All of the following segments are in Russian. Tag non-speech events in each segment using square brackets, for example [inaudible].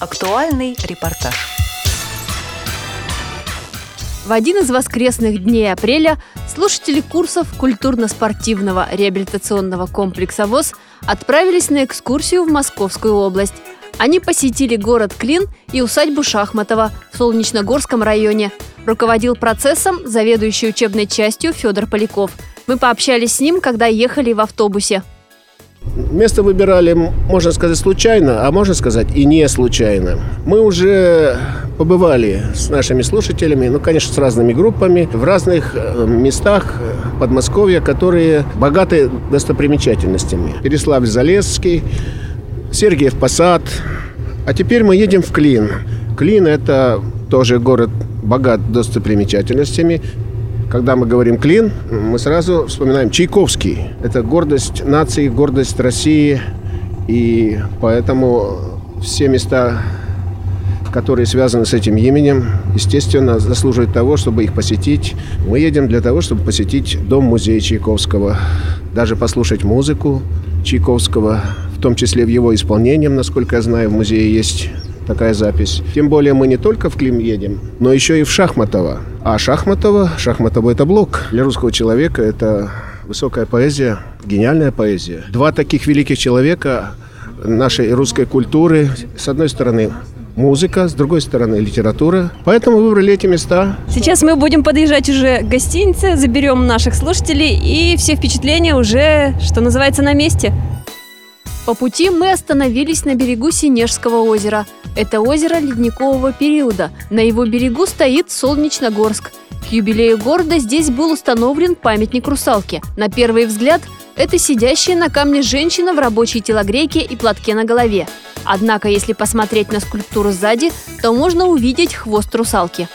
Актуальный репортаж. В один из воскресных дней апреля слушатели курсов культурно-спортивного реабилитационного комплекса ВОЗ отправились на экскурсию в Московскую область. Они посетили город Клин и усадьбу Шахматова в Солнечногорском районе. Руководил процессом заведующий учебной частью Федор Поляков. Мы пообщались с ним, когда ехали в автобусе. Место выбирали, можно сказать, случайно, а можно сказать и не случайно. Мы уже побывали с нашими слушателями, ну, конечно, с разными группами, в разных э, местах Подмосковья, которые богаты достопримечательностями. Переславль-Залесский, Сергиев Посад. А теперь мы едем в Клин. Клин – это тоже город богат достопримечательностями. Когда мы говорим «Клин», мы сразу вспоминаем Чайковский. Это гордость нации, гордость России. И поэтому все места, которые связаны с этим именем, естественно, заслуживают того, чтобы их посетить. Мы едем для того, чтобы посетить дом-музей Чайковского, даже послушать музыку Чайковского, в том числе в его исполнении, насколько я знаю, в музее есть такая запись. Тем более мы не только в Клим едем, но еще и в Шахматово. А Шахматово, Шахматово это блок. Для русского человека это высокая поэзия, гениальная поэзия. Два таких великих человека нашей русской культуры. С одной стороны, музыка, с другой стороны литература. Поэтому выбрали эти места. Сейчас мы будем подъезжать уже к гостинице, заберем наших слушателей и все впечатления уже, что называется, на месте. По пути мы остановились на берегу Синежского озера. Это озеро ледникового периода. На его берегу стоит Солнечногорск. К юбилею города здесь был установлен памятник русалке. На первый взгляд, это сидящая на камне женщина в рабочей телогрейке и платке на голове. Однако, если посмотреть на скульптуру сзади, то можно увидеть хвост русалки.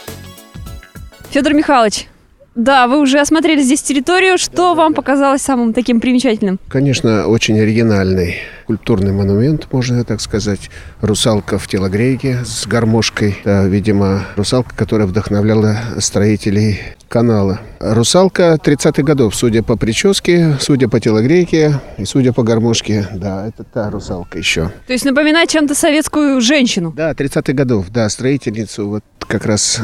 Федор Михайлович, да, вы уже осмотрели здесь территорию. Что да, вам да. показалось самым таким примечательным? Конечно, очень оригинальный культурный монумент, можно так сказать. Русалка в телогрейке с гармошкой. Да, видимо, русалка, которая вдохновляла строителей канала. Русалка 30-х годов, судя по прическе, судя по телогрейке и судя по гармошке. Да, это та русалка еще. То есть напоминает чем-то советскую женщину? Да, 30-х годов, да, строительницу вот как раз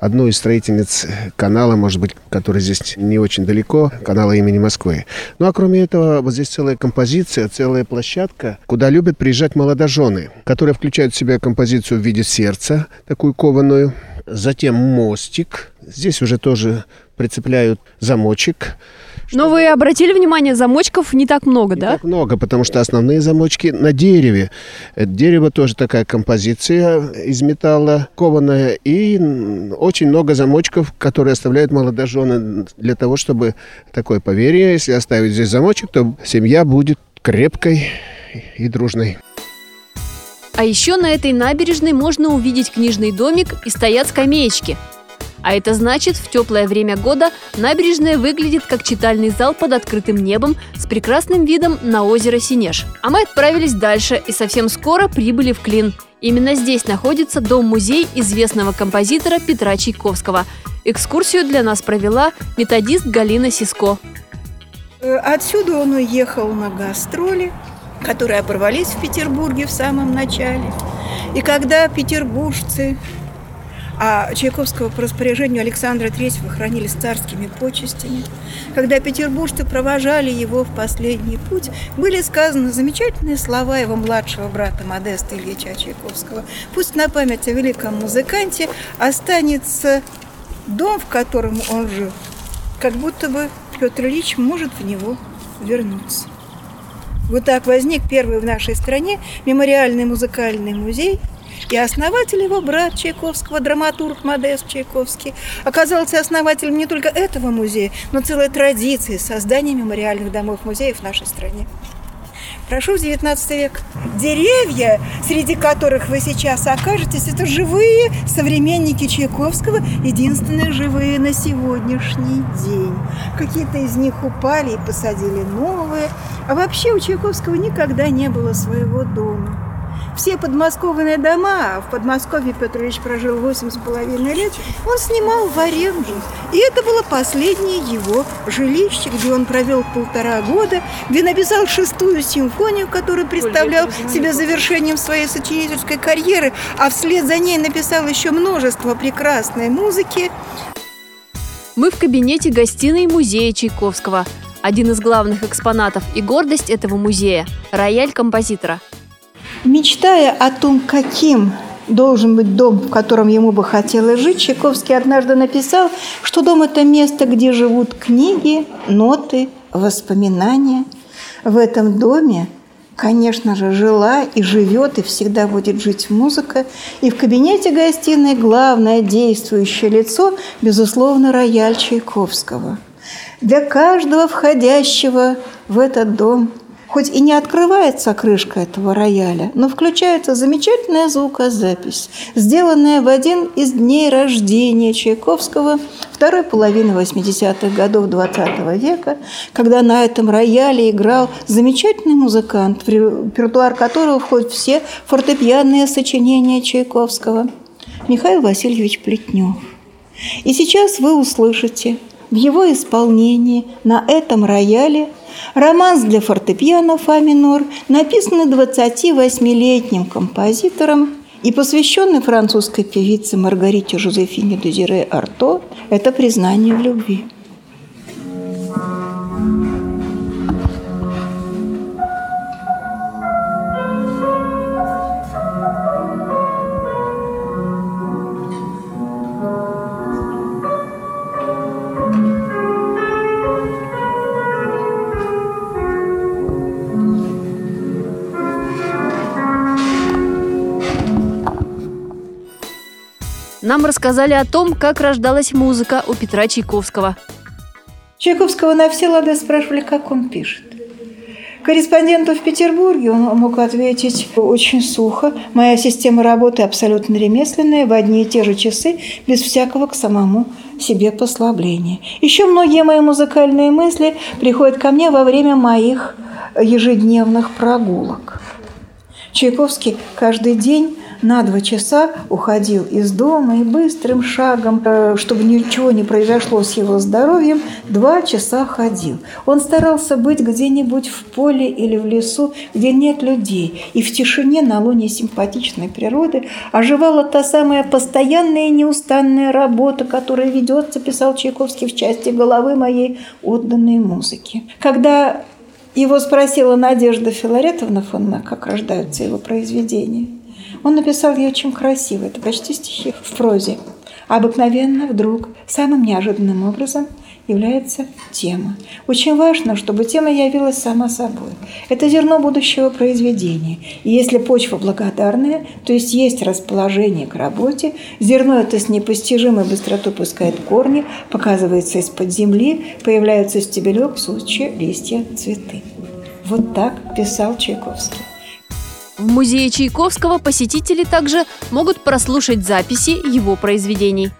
одну из строительниц канала, может быть, который здесь не очень далеко, канала имени Москвы. Ну а кроме этого, вот здесь целая композиция, целая площадка, куда любят приезжать молодожены, которые включают в себя композицию в виде сердца, такую кованую, затем мостик. Здесь уже тоже прицепляют замочек, но вы обратили внимание, замочков не так много, не да? так много, потому что основные замочки на дереве. Это дерево тоже такая композиция из металла кованая. И очень много замочков, которые оставляют молодожены для того, чтобы такое поверье, если оставить здесь замочек, то семья будет крепкой и дружной. А еще на этой набережной можно увидеть книжный домик и стоят скамеечки – а это значит, в теплое время года набережная выглядит как читальный зал под открытым небом с прекрасным видом на озеро Синеж. А мы отправились дальше и совсем скоро прибыли в Клин. Именно здесь находится дом-музей известного композитора Петра Чайковского. Экскурсию для нас провела методист Галина Сиско. Э, отсюда он уехал на гастроли, которые оборвались в Петербурге в самом начале. И когда петербуржцы а Чайковского по распоряжению Александра III хранили с царскими почестями. Когда петербуржцы провожали его в последний путь, были сказаны замечательные слова его младшего брата Модеста Ильича Чайковского. Пусть на память о великом музыканте останется дом, в котором он жил, как будто бы Петр Ильич может в него вернуться. Вот так возник первый в нашей стране мемориальный музыкальный музей – и основатель его, брат Чайковского, драматург Модест Чайковский, оказался основателем не только этого музея, но целой традиции создания мемориальных домов-музеев в нашей стране. Прошу в 19 век. Деревья, среди которых вы сейчас окажетесь, это живые современники Чайковского, единственные живые на сегодняшний день. Какие-то из них упали и посадили новые. А вообще у Чайковского никогда не было своего дома. Все подмосковные дома, в Подмосковье Петр Ильич прожил восемь с половиной лет, он снимал в аренду. И это было последнее его жилище, где он провел полтора года, где написал шестую симфонию, которую представлял себе завершением своей сочинительской карьеры, а вслед за ней написал еще множество прекрасной музыки. Мы в кабинете гостиной музея Чайковского. Один из главных экспонатов и гордость этого музея – рояль композитора. Мечтая о том, каким должен быть дом, в котором ему бы хотелось жить, Чайковский однажды написал, что дом – это место, где живут книги, ноты, воспоминания. В этом доме конечно же, жила и живет, и всегда будет жить музыка. И в кабинете гостиной главное действующее лицо, безусловно, рояль Чайковского. Для каждого входящего в этот дом Хоть и не открывается крышка этого рояля, но включается замечательная звукозапись, сделанная в один из дней рождения Чайковского второй половины 80-х годов XX века, когда на этом рояле играл замечательный музыкант, в репертуар которого входят все фортепианные сочинения Чайковского, Михаил Васильевич Плетнев. И сейчас вы услышите в его исполнении на этом рояле – Романс для фортепиано «Фа минор», написанный 28-летним композитором и посвященный французской певице Маргарите Жозефине Дезире Арто, это признание в любви. Нам рассказали о том, как рождалась музыка у Петра Чайковского. Чайковского на все лады спрашивали, как он пишет. Корреспонденту в Петербурге он мог ответить очень сухо. Моя система работы абсолютно ремесленная, в одни и те же часы, без всякого к самому себе послабления. Еще многие мои музыкальные мысли приходят ко мне во время моих ежедневных прогулок. Чайковский каждый день на два часа уходил из дома и быстрым шагом, э, чтобы ничего не произошло с его здоровьем, два часа ходил. Он старался быть где-нибудь в поле или в лесу, где нет людей, и в тишине на луне симпатичной природы оживала та самая постоянная и неустанная работа, которая ведется, писал Чайковский в части головы моей отданной музыки. Когда его спросила Надежда Филаретовна фон как рождаются его произведения – он написал ее очень красиво, это почти стихи в прозе. обыкновенно, вдруг, самым неожиданным образом является тема. Очень важно, чтобы тема явилась сама собой. Это зерно будущего произведения. И если почва благодарная, то есть есть расположение к работе, зерно это с непостижимой быстротой пускает корни, показывается из-под земли, появляются стебелек, сучья, листья, цветы. Вот так писал Чайковский. В музее Чайковского посетители также могут прослушать записи его произведений.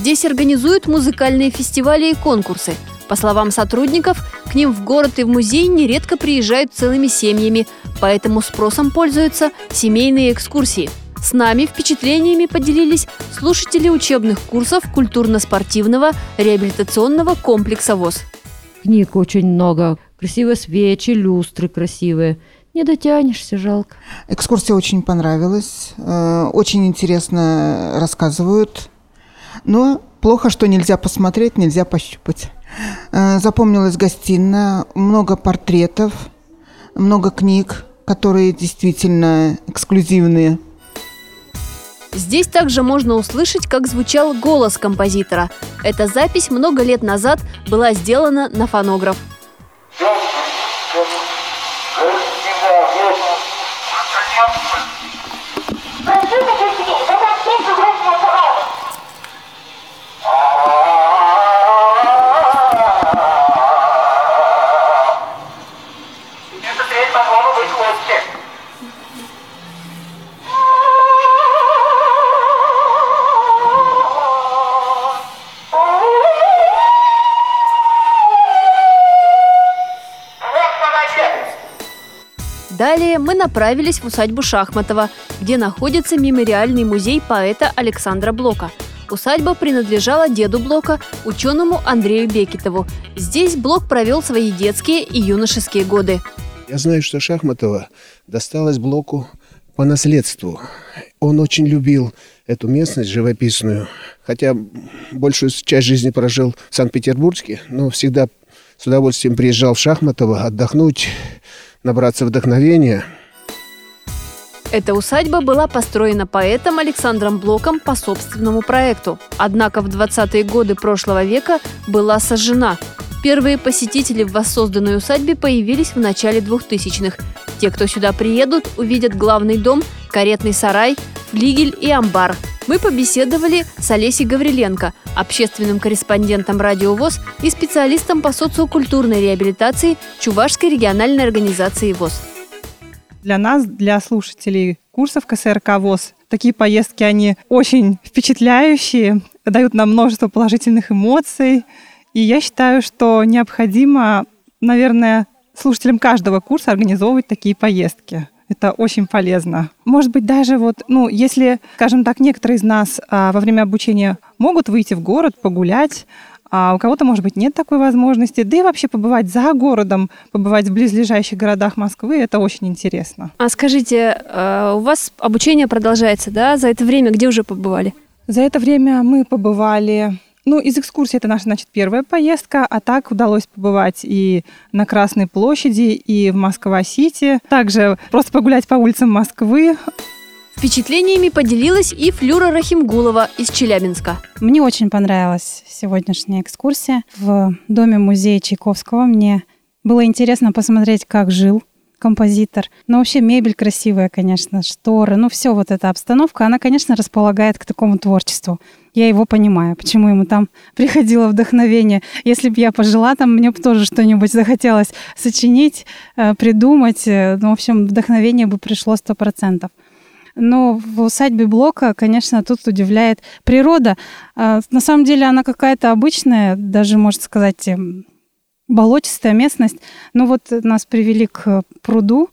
Здесь организуют музыкальные фестивали и конкурсы. По словам сотрудников, к ним в город и в музей нередко приезжают целыми семьями, поэтому спросом пользуются семейные экскурсии. С нами впечатлениями поделились слушатели учебных курсов культурно-спортивного реабилитационного комплекса ВОЗ. Книг очень много, красивые свечи, люстры красивые. Не дотянешься, жалко. Экскурсия очень понравилась. Э, очень интересно рассказывают но плохо, что нельзя посмотреть, нельзя пощупать. Э, запомнилась гостиная, много портретов, много книг, которые действительно эксклюзивные. Здесь также можно услышать, как звучал голос композитора. Эта запись много лет назад была сделана на фонограф. Далее мы направились в усадьбу Шахматова, где находится мемориальный музей поэта Александра Блока. Усадьба принадлежала деду Блока, ученому Андрею Бекетову. Здесь Блок провел свои детские и юношеские годы. Я знаю, что Шахматова досталось Блоку по наследству. Он очень любил эту местность живописную, хотя большую часть жизни прожил в Санкт-Петербурге, но всегда с удовольствием приезжал в Шахматово отдохнуть, набраться вдохновения. Эта усадьба была построена поэтом Александром Блоком по собственному проекту. Однако в 20-е годы прошлого века была сожжена. Первые посетители в воссозданной усадьбе появились в начале 2000-х. Те, кто сюда приедут, увидят главный дом, каретный сарай, флигель и амбар. Мы побеседовали с Олесей Гавриленко, общественным корреспондентом «Радио ВОЗ» и специалистом по социокультурной реабилитации Чувашской региональной организации ВОЗ. Для нас, для слушателей курсов КСРК ВОЗ, такие поездки, они очень впечатляющие, дают нам множество положительных эмоций. И я считаю, что необходимо, наверное, слушателям каждого курса организовывать такие поездки. Это очень полезно. Может быть, даже вот, ну, если, скажем так, некоторые из нас а, во время обучения могут выйти в город, погулять, а у кого-то, может быть, нет такой возможности. Да и вообще побывать за городом, побывать в близлежащих городах Москвы, это очень интересно. А скажите, а, у вас обучение продолжается, да? За это время где уже побывали? За это время мы побывали ну, из экскурсии это наша, значит, первая поездка, а так удалось побывать и на Красной площади, и в Москва-Сити. Также просто погулять по улицам Москвы. Впечатлениями поделилась и Флюра Рахимгулова из Челябинска. Мне очень понравилась сегодняшняя экскурсия в доме-музее Чайковского. Мне было интересно посмотреть, как жил композитор. Но вообще мебель красивая, конечно, шторы, ну все вот эта обстановка, она, конечно, располагает к такому творчеству. Я его понимаю, почему ему там [laughs] приходило вдохновение. Если бы я пожила там, мне бы тоже что-нибудь захотелось сочинить, э, придумать. Э, ну, в общем, вдохновение бы пришло сто процентов. Но в усадьбе Блока, конечно, тут удивляет природа. Э, на самом деле она какая-то обычная, даже, можно сказать, эм, болотистая местность. Ну вот нас привели к пруду,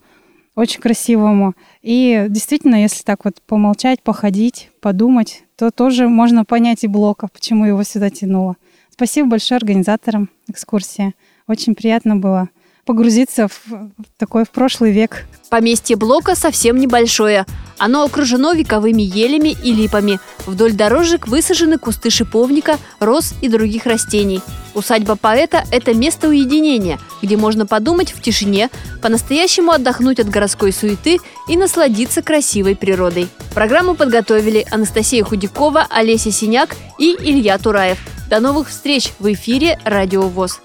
очень красивому. И действительно, если так вот помолчать, походить, подумать, то тоже можно понять и Блока, почему его сюда тянуло. Спасибо большое организаторам экскурсии. Очень приятно было погрузиться в такой в прошлый век. Поместье Блока совсем небольшое. Оно окружено вековыми елями и липами. Вдоль дорожек высажены кусты шиповника, роз и других растений. Усадьба поэта – это место уединения, где можно подумать в тишине, по-настоящему отдохнуть от городской суеты и насладиться красивой природой. Программу подготовили Анастасия Худякова, Олеся Синяк и Илья Тураев. До новых встреч в эфире «Радио ВОЗ».